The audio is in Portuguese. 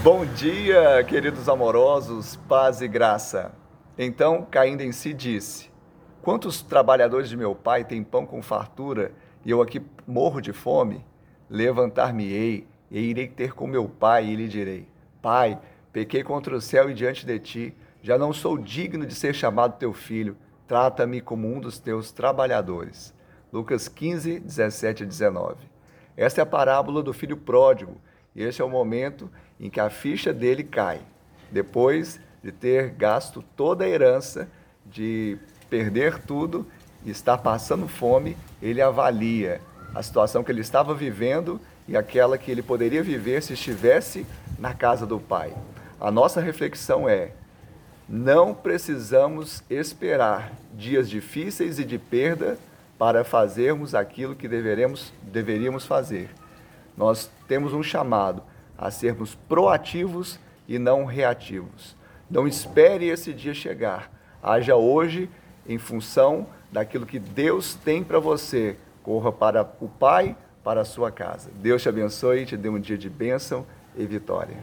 Bom dia, queridos amorosos, paz e graça. Então, caindo em si, disse: Quantos trabalhadores de meu pai têm pão com fartura e eu aqui morro de fome? Levantar-me-ei e irei ter com meu pai e lhe direi: Pai, pequei contra o céu e diante de ti, já não sou digno de ser chamado teu filho, trata-me como um dos teus trabalhadores. Lucas 15, 17 e 19. Esta é a parábola do filho pródigo, e este é o momento em que a ficha dele cai. Depois de ter gasto toda a herança, de perder tudo e estar passando fome, ele avalia a situação que ele estava vivendo e aquela que ele poderia viver se estivesse na casa do Pai. A nossa reflexão é: não precisamos esperar dias difíceis e de perda para fazermos aquilo que deveremos, deveríamos fazer. Nós temos um chamado a sermos proativos e não reativos. Não espere esse dia chegar. Haja hoje em função daquilo que Deus tem para você. Corra para o Pai, para a sua casa. Deus te abençoe e te dê um dia de bênção e vitória.